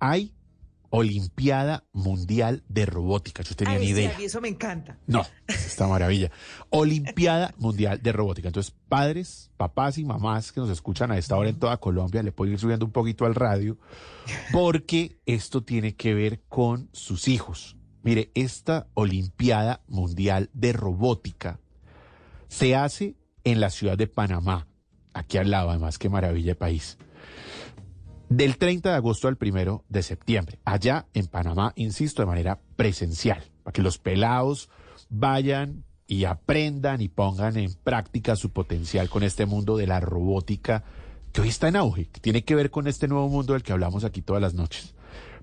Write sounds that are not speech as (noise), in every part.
hay Olimpiada Mundial de Robótica. Yo tenía Ay, ni idea. eso me encanta. No, esta maravilla. Olimpiada Mundial de Robótica. Entonces, padres, papás y mamás que nos escuchan a esta hora en toda Colombia, le pueden ir subiendo un poquito al radio, porque esto tiene que ver con sus hijos. Mire, esta Olimpiada Mundial de Robótica se hace en la ciudad de Panamá, aquí al lado, además, qué maravilla de país. Del 30 de agosto al 1 de septiembre, allá en Panamá, insisto, de manera presencial, para que los pelados vayan y aprendan y pongan en práctica su potencial con este mundo de la robótica que hoy está en auge, que tiene que ver con este nuevo mundo del que hablamos aquí todas las noches.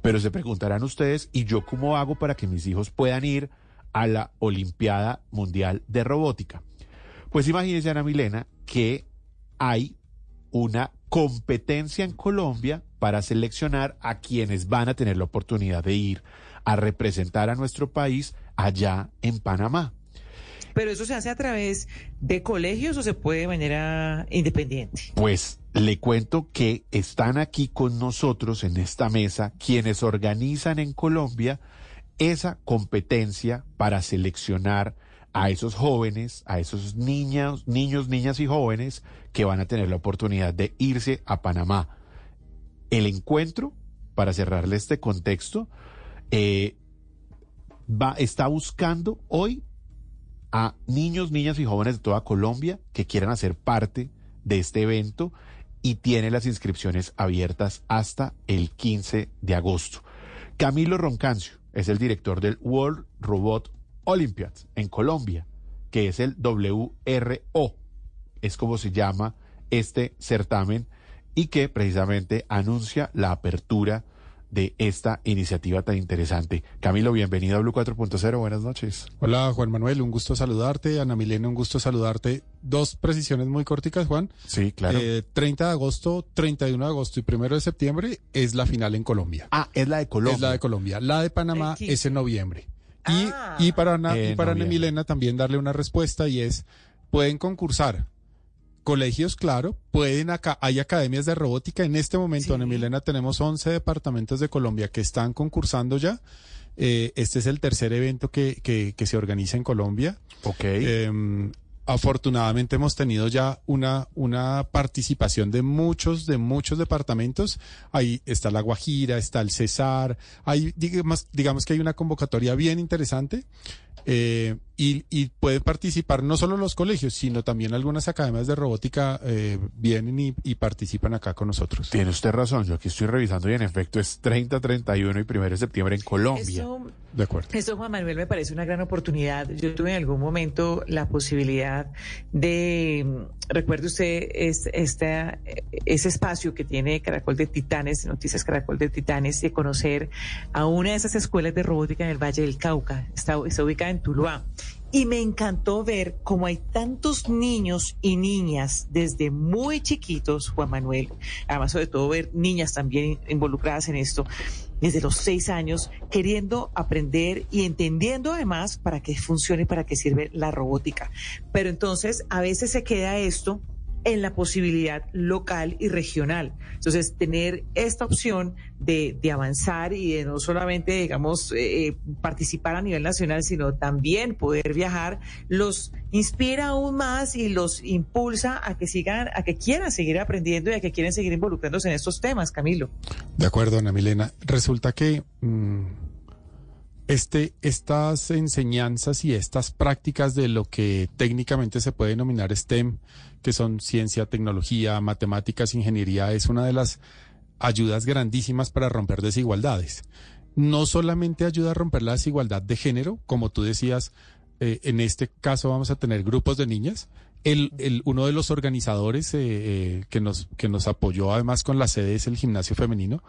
Pero se preguntarán ustedes, ¿y yo cómo hago para que mis hijos puedan ir a la Olimpiada Mundial de Robótica? Pues imagínense, Ana Milena, que hay una competencia en Colombia para seleccionar a quienes van a tener la oportunidad de ir a representar a nuestro país allá en Panamá. Pero eso se hace a través de colegios o se puede de manera independiente. Pues le cuento que están aquí con nosotros en esta mesa quienes organizan en Colombia esa competencia para seleccionar a esos jóvenes, a esos niños, niños, niñas y jóvenes que van a tener la oportunidad de irse a Panamá. El encuentro, para cerrarle este contexto, eh, va, está buscando hoy a niños, niñas y jóvenes de toda Colombia que quieran hacer parte de este evento y tiene las inscripciones abiertas hasta el 15 de agosto. Camilo Roncancio es el director del World Robot Olympiad en Colombia, que es el WRO, es como se llama este certamen y que precisamente anuncia la apertura de esta iniciativa tan interesante. Camilo, bienvenido a Blue 4.0, buenas noches. Hola Juan Manuel, un gusto saludarte. Ana Milena, un gusto saludarte. Dos precisiones muy corticas, Juan. Sí, claro. Eh, 30 de agosto, 31 de agosto y 1 de septiembre es la final en Colombia. ah, es la de Colombia. Es la de Colombia. La de Panamá El 15. es en noviembre. Y, Ah. y para, Ana, y para Ana. Milena también darle una respuesta y es, pueden concursar. Colegios, claro, pueden acá, hay academias de robótica. En este momento, Sí. Ana Milena, tenemos 11 departamentos de Colombia que están concursando ya. Eh, este es el tercer evento que, que, que se organiza en Colombia. Ok. Eh, afortunadamente hemos tenido ya una, una participación de muchos, de muchos departamentos. Ahí está La Guajira, está el Cesar. Hay, digamos, digamos que hay una convocatoria bien interesante. Eh, y, y pueden participar no solo los colegios, sino también algunas academias de robótica eh, vienen y, y participan acá con nosotros. Tiene usted razón, yo aquí estoy revisando y en efecto es 30, 31 y 1 de septiembre en Colombia. Eso, De acuerdo. eso, Juan Manuel, me parece una gran oportunidad. Yo tuve en algún momento la posibilidad de, mm, recuerde usted, es, esta, ese espacio que tiene Caracol de Titanes, Noticias Caracol de Titanes, de conocer a una de esas escuelas de robótica en el Valle del Cauca. Está, está ubicada en Tuluá. Y me encantó ver cómo hay tantos niños y niñas desde muy chiquitos, Juan Manuel, además sobre todo ver niñas también involucradas en esto, desde los seis años, queriendo aprender y entendiendo además para qué funciona y para qué sirve la robótica. Pero entonces a veces se queda esto en la posibilidad local y regional. Entonces, tener esta opción de, de avanzar y de no solamente, digamos, eh, eh, participar a nivel nacional, sino también poder viajar, los inspira aún más y los impulsa a que sigan, a que quieran seguir aprendiendo y a que quieran seguir involucrándose en estos temas, Camilo. De acuerdo, Ana Milena. Resulta que mm, este, estas enseñanzas y estas prácticas de lo que técnicamente se puede denominar STEM, que son ciencia, tecnología, matemáticas, ingeniería, es una de las ayudas grandísimas para romper desigualdades. No solamente ayuda a romper la desigualdad de género, como tú decías, eh, en este caso vamos a tener grupos de niñas. El, el- uno de los organizadores eh, eh, que, nos, que nos apoyó además con la sede es el gimnasio femenino.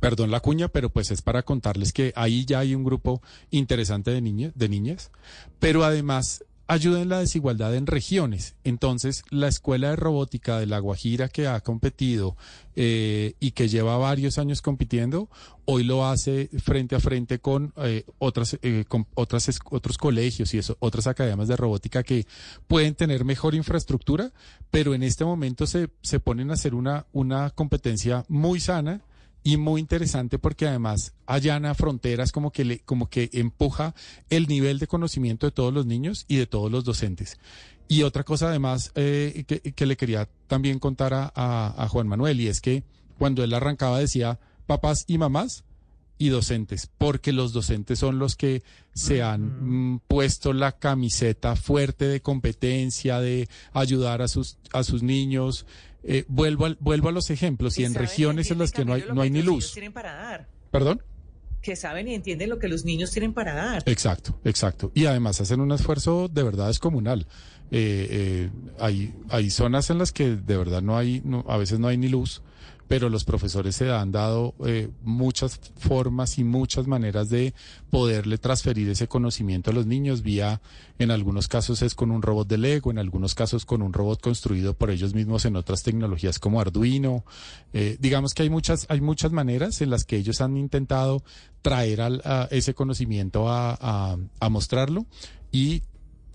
Perdón la cuña, pero pues es para contarles que ahí ya hay un grupo interesante de de niñas. Pero además ayuda en la desigualdad en regiones. Entonces, la Escuela de Robótica de La Guajira que ha competido eh, y que lleva varios años compitiendo, hoy lo hace frente a frente con eh, otras, eh, con otras otros colegios y eso, otras academias de robótica que pueden tener mejor infraestructura, pero en este momento se, se ponen a hacer una, una competencia muy sana y muy interesante porque además allana fronteras como que le, como que empuja el nivel de conocimiento de todos los niños y de todos los docentes. Y otra cosa además eh, que, le quería también contar a, a, Juan Manuel y es que cuando él arrancaba decía papás y mamás y docentes, porque los docentes son los que se han mm, puesto la camiseta fuerte de competencia, de ayudar a sus, a sus niños, eh, vuelvo, al, vuelvo a los ejemplos, y, en regiones en las que no hay, no hay ni luz. ¿Perdón? Que saben y entienden lo que los niños tienen para dar. Exacto, exacto. Y además hacen un esfuerzo de verdad descomunal. Eh, eh, hay, hay zonas en las que de verdad no hay, no, a veces no hay ni luz pero los profesores se han dado eh, muchas formas y muchas maneras de poderle transferir ese conocimiento a los niños vía, en algunos casos es con un robot de Lego, en algunos casos con un robot construido por ellos mismos en otras tecnologías como Arduino. Eh, digamos que hay muchas, hay muchas maneras en las que ellos han intentado traer al, ese conocimiento a mostrarlo y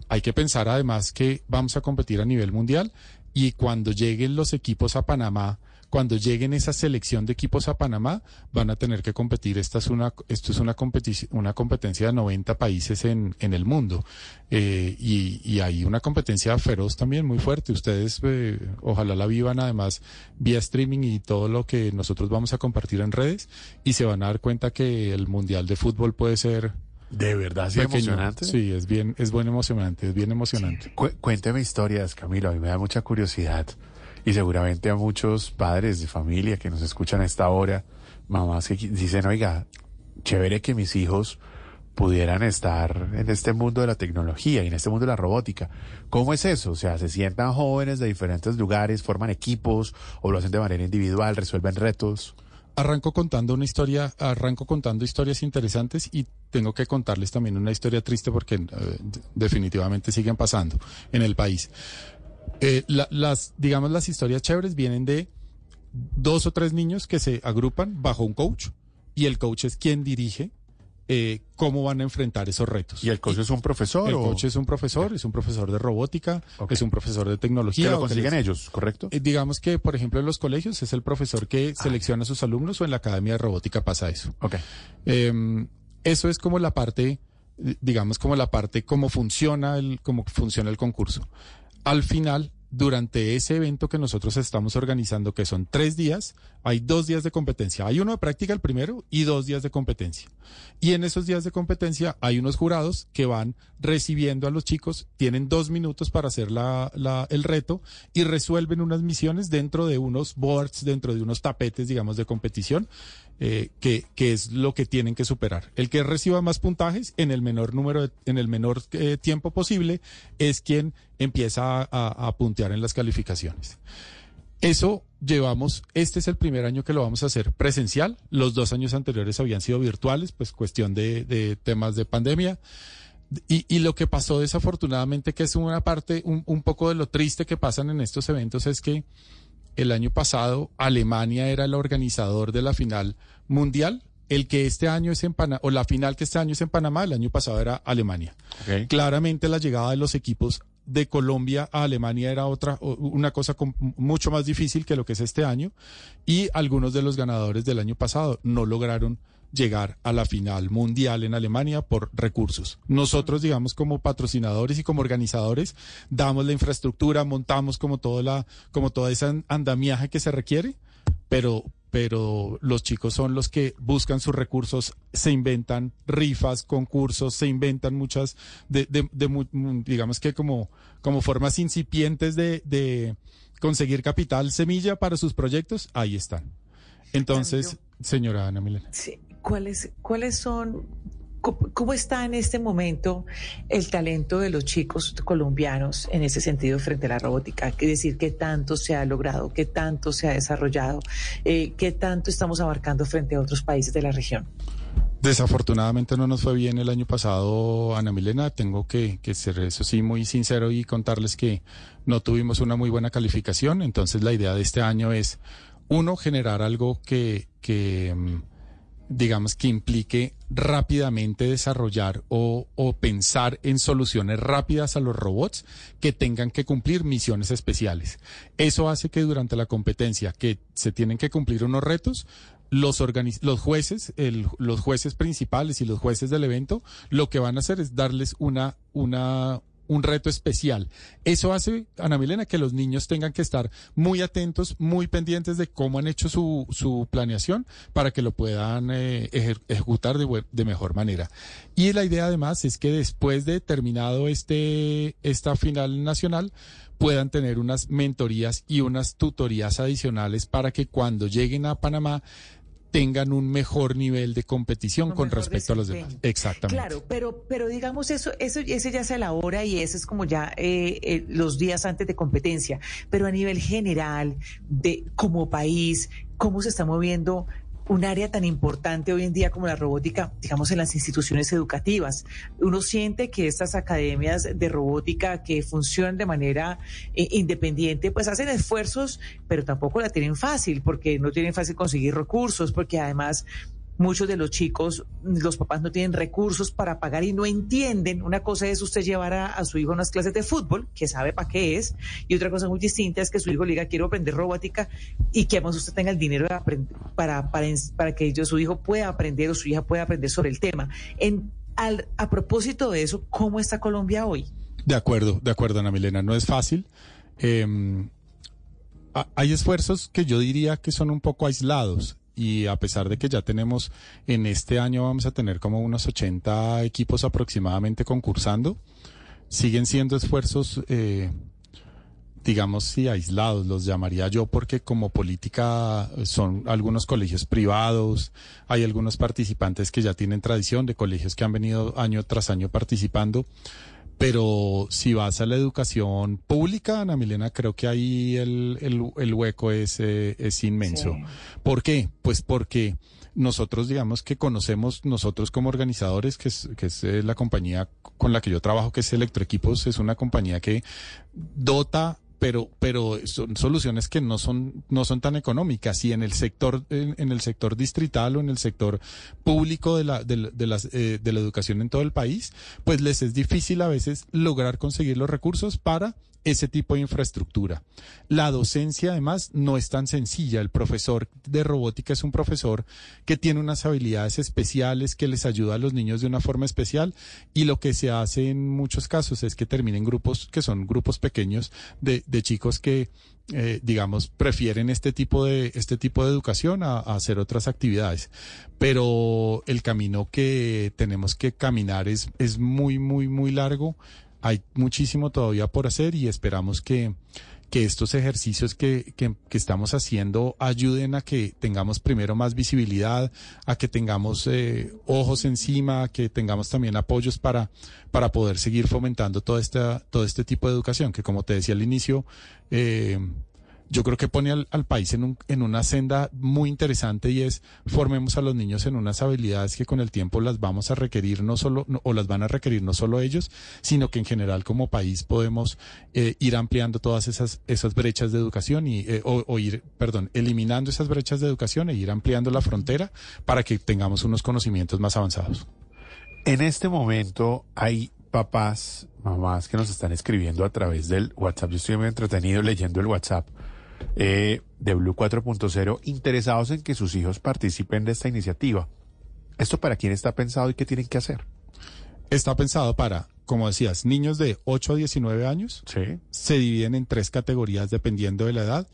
hay que pensar además que vamos a competir a nivel mundial y cuando lleguen los equipos a Panamá, cuando lleguen esa selección de equipos a Panamá, van a tener que competir. Esta es una, esto es una, competición, una competencia de 90 países en, en el mundo. Eh, y, y, hay una competencia feroz también, muy fuerte. Ustedes, eh, ojalá la vivan además vía streaming y todo lo que nosotros vamos a compartir en redes. Y se van a dar cuenta que el Mundial de Fútbol puede ser de verdad, sí, emocionante. Sí, es bien, es buen emocionante, es bien emocionante. cuénteme historias, Camilo, a mí me da mucha curiosidad y seguramente a muchos padres de familia que nos escuchan a esta hora, mamás que dicen, oiga, chévere que mis hijos pudieran estar en este mundo de la tecnología y en este mundo de la robótica. ¿Cómo es eso? O sea, se sientan jóvenes de diferentes lugares, forman equipos o lo hacen de manera individual, resuelven retos. Arranco contando una historia, arranco contando historias interesantes y tengo que contarles también una historia triste porque eh, definitivamente siguen pasando en el país. Eh, las, digamos, las historias chéveres vienen de dos o tres niños que se agrupan bajo un coach y el coach es quien dirige eh, cómo van a enfrentar esos retos. ¿Y el coach es un profesor? El coach es un profesor, es un profesor de robótica, es un profesor de tecnología. Que lo consiguen ellos, ¿correcto? Eh, digamos que, por ejemplo, en los colegios es el profesor que ah. selecciona a sus alumnos o en la academia de robótica pasa eso. Em, eso es como la parte, digamos, como la parte, cómo funciona el, cómo funciona el concurso al final, durante ese evento que nosotros estamos organizando, que son tres días, hay dos días de competencia. Hay uno de práctica el primero y dos días de competencia. Y en esos días de competencia hay unos jurados que van recibiendo a los chicos, tienen dos minutos para hacer la, el reto y resuelven unas misiones dentro de unos boards, dentro de unos tapetes, digamos, de competición eh, que, que, es lo que tienen que superar. El que reciba más puntajes en el menor número, en el menor eh, tiempo posible, es quien empieza a, puntear en las calificaciones. Eso llevamos, este es el primer año que lo vamos a hacer presencial. Los dos años anteriores habían sido virtuales, pues cuestión de, de temas de pandemia. Y, y, lo que pasó desafortunadamente, que es una parte, un, un poco de lo triste que pasan en estos eventos, es que el año pasado Alemania era el organizador de la final mundial. El que este año es en Panamá, o la final que este año es en Panamá, el año pasado era Alemania. Claramente la llegada de los equipos de Colombia a Alemania era otra, una cosa mucho más difícil que lo que es este año. Y algunos de los ganadores del año pasado no lograron llegar a la final mundial en Alemania por recursos. Nosotros, digamos, como patrocinadores y como organizadores, damos la infraestructura, montamos como toda la, como toda esa andamiaje que se requiere, pero, pero los chicos son los que buscan sus recursos, se inventan rifas, concursos, se inventan muchas, de, de, digamos que como, como formas incipientes de, de conseguir capital semilla para sus proyectos, ahí están. Entonces, señora Ana Milena. Sí, ¿cuáles, cuáles son, cómo, está en este momento el talento de los chicos colombianos en ese sentido frente a la robótica? Quiere decir, ¿qué tanto se ha logrado? ¿Qué tanto se ha desarrollado? Eh, ¿Qué tanto estamos abarcando frente a otros países de la región? Desafortunadamente no nos fue bien el año pasado, Ana Milena. Tengo que, que, ser eso sí muy sincero y contarles que no tuvimos una muy buena calificación. Entonces la idea de este año es, uno, generar algo que, que mm, digamos, que implique rápidamente desarrollar o, pensar en soluciones rápidas a los robots que tengan que cumplir misiones especiales. Eso hace que durante la competencia, que se tienen que cumplir unos retos, los, los jueces, los jueces principales y los jueces del evento, lo que van a hacer es darles una, una, un reto especial. Eso hace, Ana Milena, que los niños tengan que estar muy atentos, muy pendientes de cómo han hecho su, su planeación para que lo puedan eh, ejecutar de, de, mejor manera. Y la idea además es que después de terminado este, esta final nacional, puedan tener unas mentorías y unas tutorías adicionales para que cuando lleguen a Panamá tengan un mejor nivel de competición con respecto a los demás. Exactamente. Claro, pero, pero digamos eso, eso, ese ya se elabora y eso es como ya eh, eh, los días antes de competencia. Pero a nivel general, de como país, cómo se está moviendo un área tan importante hoy en día como la robótica, digamos, en las instituciones educativas. Uno siente que estas academias de robótica que funcionan de manera eh, independiente, pues hacen esfuerzos, pero tampoco la tienen fácil, porque no tienen fácil conseguir recursos, porque además Muchos de los chicos, los papás no tienen recursos para pagar y no entienden. Una cosa es usted llevar a, su hijo a unas clases de fútbol, que sabe para qué es, y otra cosa muy distinta es que su hijo le diga quiero aprender robótica y que además usted tenga el dinero para, para, para, que su hijo pueda aprender o su hija pueda aprender sobre el tema. En, al, a propósito de eso, ¿cómo está Colombia hoy? De acuerdo, de acuerdo, Ana Milena. No es fácil. Em, hay esfuerzos que yo diría que son un poco aislados y a pesar de que ya tenemos en este año vamos a tener como unos 80 equipos aproximadamente concursando, siguen siendo esfuerzos, eh, digamos, sí, aislados, los llamaría yo, porque como política son algunos colegios privados, hay algunos participantes que ya tienen tradición de colegios que han venido año tras año participando pero si vas a la educación pública, Ana Milena, creo que ahí el, el, hueco es, eh, es inmenso. ¿Por qué? Pues porque nosotros, digamos que conocemos, nosotros como organizadores, que es, que es eh, la compañía con la que yo trabajo, que es Electroequipos, es una compañía que dota pero pero son soluciones que no son no son tan económicas. Y en el sector en, el sector distrital o en el sector público de la de, de las, eh, de la educación en todo el país pues les es difícil a veces lograr conseguir los recursos para ese tipo de infraestructura. La docencia, además, no es tan sencilla. El profesor de robótica es un profesor que tiene unas habilidades especiales que les ayuda a los niños de una forma especial y lo que se hace en muchos casos es que terminen grupos que son grupos pequeños de, de chicos que eh, digamos, prefieren este tipo de, este tipo de educación a, a, hacer otras actividades. Pero el camino que tenemos que caminar es, es muy, muy, muy largo hay muchísimo todavía por hacer y esperamos que, que estos ejercicios que, que, estamos haciendo ayuden a que tengamos primero más visibilidad, a que tengamos eh, ojos encima, a que tengamos también apoyos para, para poder seguir fomentando todo, esta, todo este tipo de educación, que como te decía al inicio, eh, yo creo que pone al, país en, un, en una senda muy interesante y es formemos a los niños en unas habilidades que con el tiempo las vamos a requerir no solo, o las van a requerir no solo ellos, sino que en general como país podemos eh, ir ampliando todas esas, esas brechas de educación y, eh, o, ir, perdón, eliminando esas brechas de educación e ir ampliando la frontera para que tengamos unos conocimientos más avanzados. En este momento hay papás, mamás que nos están escribiendo a través del WhatsApp. Yo estoy muy entretenido leyendo el WhatsApp eh, de Blue 4.0 interesados en que sus hijos participen de esta iniciativa. ¿Esto para quién está pensado y qué tienen que hacer? Está pensado para, como decías, niños de 8 a 19 años. Sí. Se dividen en tres categorías dependiendo de la edad.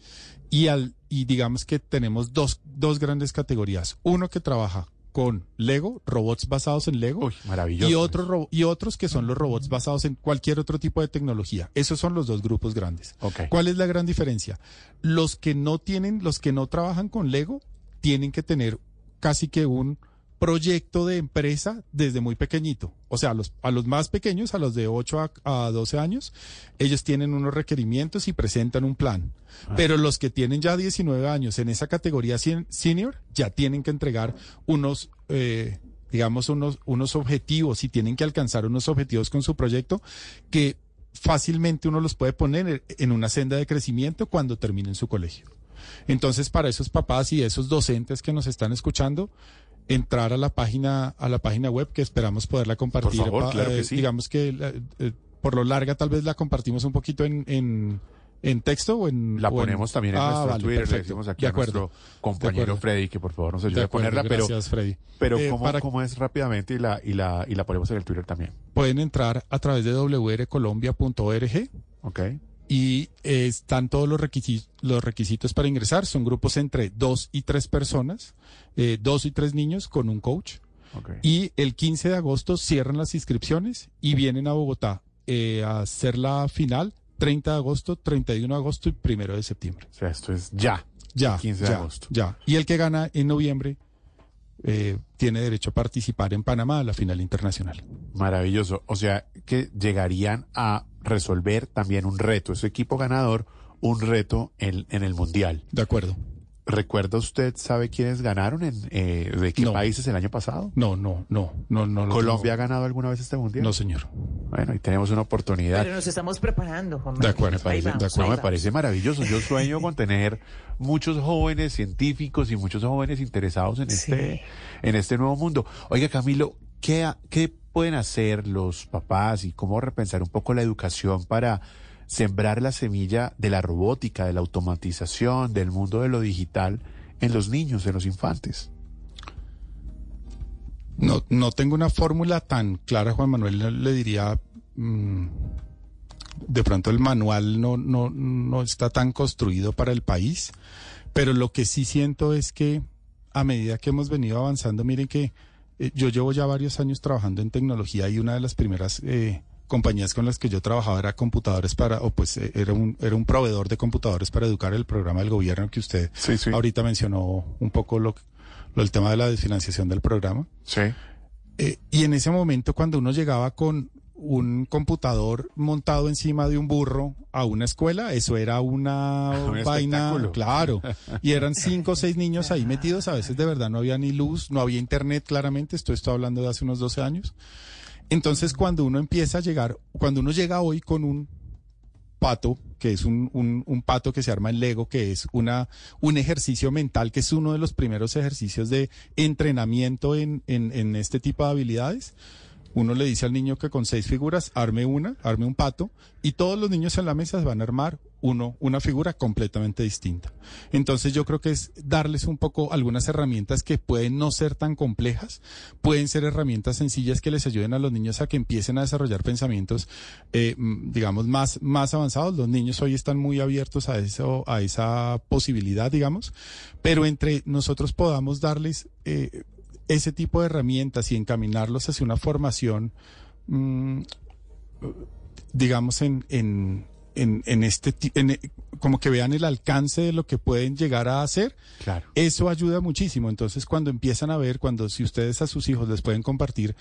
Y, al, y digamos que tenemos dos, dos grandes categorías. Uno que trabaja con Lego, robots basados en Lego. maravilloso. Y, otros y otros que son los robots basados en cualquier otro tipo de tecnología. Esos son los dos grupos grandes. ¿Cuál es la gran diferencia? Los que no tienen, los que no trabajan con Lego, tienen que tener casi que un proyecto de empresa desde muy pequeñito. O sea, a los, a los más pequeños, a los de 8 a, 12 años, ellos tienen unos requerimientos y presentan un plan. Ah. Pero los que tienen ya 19 años en esa categoría senior, ya tienen que entregar unos... Eh, digamos, unos, unos objetivos y tienen que alcanzar unos objetivos con su proyecto que fácilmente uno los puede poner en una senda de crecimiento cuando terminen su colegio. Entonces, para esos papás y esos docentes que nos están escuchando, entrar a la página a la página web que esperamos poderla compartir. Por favor, claro que eh, sí. Digamos que eh, por lo larga tal vez la compartimos un poquito en, en, ¿En texto o en...? La o en- ponemos también en Ah, nuestro vale, Twitter. Le decimos aquí De a nuestro compañero. Freddy que por favor nos ayude De a ponerla. Pero, gracias, Freddy. pero Eh, ¿cómo, para- cómo es rápidamente y la, y, la, y la ponemos en el Twitter también? Pueden entrar a través de wrcolombia.org ¿Ok? Y eh, están todos los requisitos, los requisitos para ingresar. Son grupos entre dos y tres personas, eh, dos y tres niños con un coach. ok. Y el 15 de agosto cierran las inscripciones y vienen a Bogotá eh, a hacer la final 30 de agosto, 31 de agosto y 1 de septiembre. O sea, esto es ya. Ya, 15 de ya, agosto. ya. Y el que gana en noviembre eh, tiene derecho a participar en Panamá a la final internacional. Maravilloso. O sea, que llegarían a resolver también un reto, ese equipo ganador, un reto en, en el Mundial. De acuerdo. ¿Recuerda usted, sabe quiénes ganaron? En, eh, ¿De qué No. países el año pasado? No, no, no, no, no. lo ¿Colombia ha ganado alguna vez este Mundial? No, señor. Bueno, y tenemos una oportunidad. Pero nos estamos preparando, Juan De acuerdo, Manuel. me parece- vamos, de acuerdo, me parece maravilloso. Yo sueño con tener muchos jóvenes científicos y muchos jóvenes interesados en Sí. este, en este nuevo mundo. Oiga, Camilo, ¿qué, ¿qué pueden hacer los papás y cómo repensar un poco la educación para sembrar la semilla de la robótica, de la automatización, del mundo de lo digital en los niños, en los infantes? No, no tengo una fórmula tan clara, Juan Manuel. Le, diría, mm, de pronto el manual no, no, no está tan construido para el país, pero lo que sí siento es que a medida que hemos venido avanzando, miren que eh, yo llevo ya varios años trabajando en tecnología y una de las primeras eh, compañías con las que yo trabajaba era computadores para, o pues eh, era un, era un proveedor de computadores para educar el programa del gobierno que usted Sí, sí. ahorita mencionó un poco lo, lo el tema de la desfinanciación del programa. Sí. Eh, y en ese momento, cuando uno llegaba con un computador montado encima de un burro a una escuela, eso era una (laughs) Un vaina, claro. (laughs) Y eran cinco o seis niños ahí metidos, a veces de verdad no había ni luz, no había internet claramente, esto estoy hablando de hace unos 12 años. Entonces, cuando uno empieza a llegar, cuando uno llega hoy con un pato, que es un, un, un pato que se arma en Lego, que es una, un ejercicio mental, que es uno de los primeros ejercicios de entrenamiento en, en, en este tipo de habilidades. Uno le dice al niño que con seis figuras arme una, arme un pato, y todos los niños en la mesa van a armar uno, una figura completamente distinta. Entonces yo creo que es darles un poco algunas herramientas que pueden no ser tan complejas, pueden ser herramientas sencillas que les ayuden a los niños a que empiecen a desarrollar pensamientos, eh, digamos, más, más avanzados. Los niños hoy están muy abiertos a eso, a esa posibilidad, digamos, pero entre nosotros podamos darles eh, ese tipo de herramientas y encaminarlos hacia una formación, mm, digamos, en, en, en, en este, en, como que vean el alcance de lo que pueden llegar a hacer, Claro. eso ayuda muchísimo. Entonces, cuando empiezan a ver, cuando si ustedes a sus hijos les pueden compartir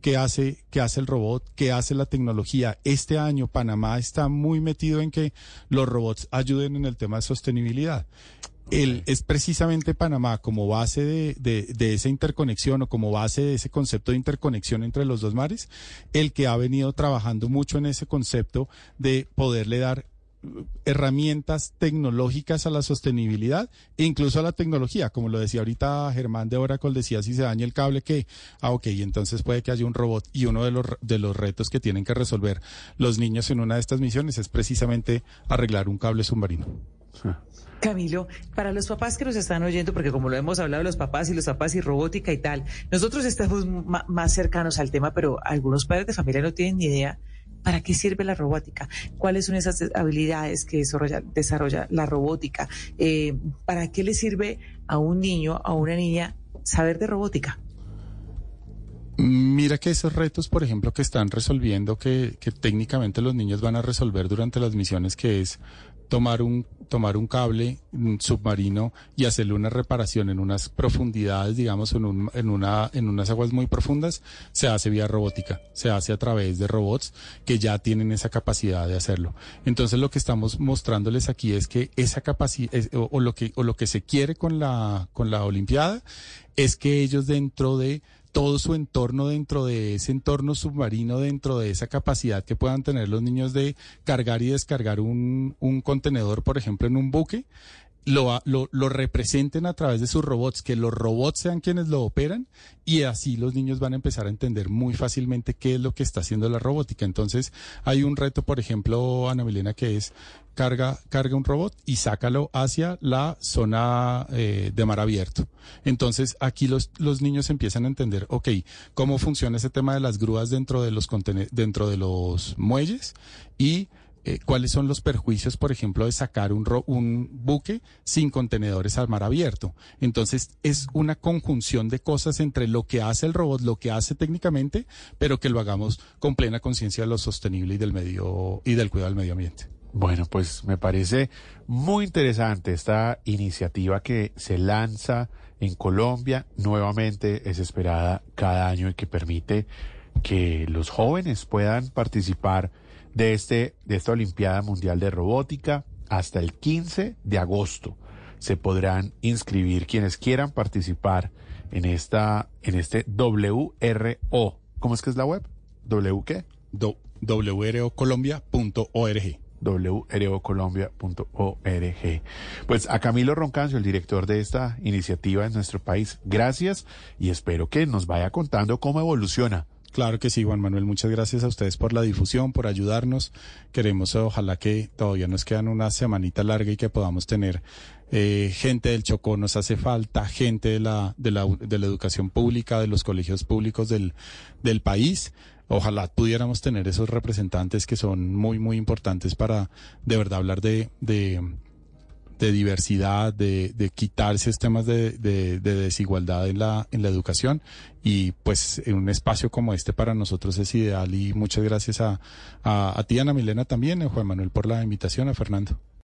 qué hace, qué hace el robot, qué hace la tecnología. Este año Panamá está muy metido en que los robots ayuden en el tema de sostenibilidad. El, es precisamente Panamá como base de, de, de esa interconexión o como base de ese concepto de interconexión entre los dos mares, el que ha venido trabajando mucho en ese concepto de poderle dar herramientas tecnológicas a la sostenibilidad e incluso a la tecnología. Como lo decía ahorita Germán de Oracle, decía si se daña el cable que, ah, ok, entonces puede que haya un robot y uno de los, de los retos que tienen que resolver los niños en una de estas misiones es precisamente arreglar un cable submarino. Camilo, para los papás que nos están oyendo, porque como lo hemos hablado, los papás y los papás y robótica y tal, nosotros estamos más cercanos al tema, pero algunos padres de familia no tienen ni idea para qué sirve la robótica, cuáles son esas habilidades que desarrolla, desarrolla la robótica, eh, para qué le sirve a un niño, a una niña saber de robótica. Mira que esos retos, por ejemplo, que están resolviendo, que, que técnicamente los niños van a resolver durante las misiones, que es tomar un, tomar un cable submarino y hacerle una reparación en unas profundidades, digamos, en, un, en, una, en unas aguas muy profundas, se hace vía robótica, se hace a través de robots que ya tienen esa capacidad de hacerlo. Entonces lo que estamos mostrándoles aquí es que esa capacidad, o, o lo que, o lo que se quiere con la, con la Olimpiada, es que ellos dentro de todo su entorno dentro de ese entorno submarino, dentro de esa capacidad que puedan tener los niños de cargar y descargar un, un contenedor, por ejemplo, en un buque, lo, lo, lo, representen a través de sus robots, que los robots sean quienes lo operan y así los niños van a empezar a entender muy fácilmente qué es lo que está haciendo la robótica. Entonces hay un reto, por ejemplo, Ana Milena, que es carga, carga un robot y sácalo hacia la zona eh, de mar abierto. Entonces aquí los, los niños empiezan a entender, ok, cómo funciona ese tema de las grúas dentro de los, dentro de los muelles y eh, cuáles son los perjuicios, por ejemplo, de sacar un, un buque sin contenedores al mar abierto. Entonces, es una conjunción de cosas entre lo que hace el robot, lo que hace técnicamente, pero que lo hagamos con plena conciencia de lo sostenible y del medio y del cuidado del medio ambiente. Bueno, pues me parece muy interesante esta iniciativa que se lanza en Colombia. Nuevamente es esperada cada año y que permite que los jóvenes puedan participar de, este, de esta Olimpiada Mundial de Robótica hasta el 15 de agosto. Se podrán inscribir quienes quieran participar en esta, en este WRO. ¿Cómo es que es la web? ¿W qué? wrocolombia.org wrocolombia.org. Pues a Camilo Roncancio, el director de esta iniciativa en nuestro país, gracias y espero que nos vaya contando cómo evoluciona Claro que sí, Juan Manuel. Muchas gracias a ustedes por la difusión, por ayudarnos. Queremos, ojalá que todavía nos quedan una semanita larga y que podamos tener eh, gente del Chocó. Nos hace falta gente de la, de la, de la educación pública, de los colegios públicos del, del país. Ojalá pudiéramos tener esos representantes que son muy, muy importantes para de verdad hablar de, de de diversidad, de, de quitarse temas de, de, desigualdad en la, en la educación. Y pues en un espacio como este para nosotros es ideal. Y muchas gracias a, a, a ti, Ana Milena, también, a Juan Manuel, por la invitación, a Fernando.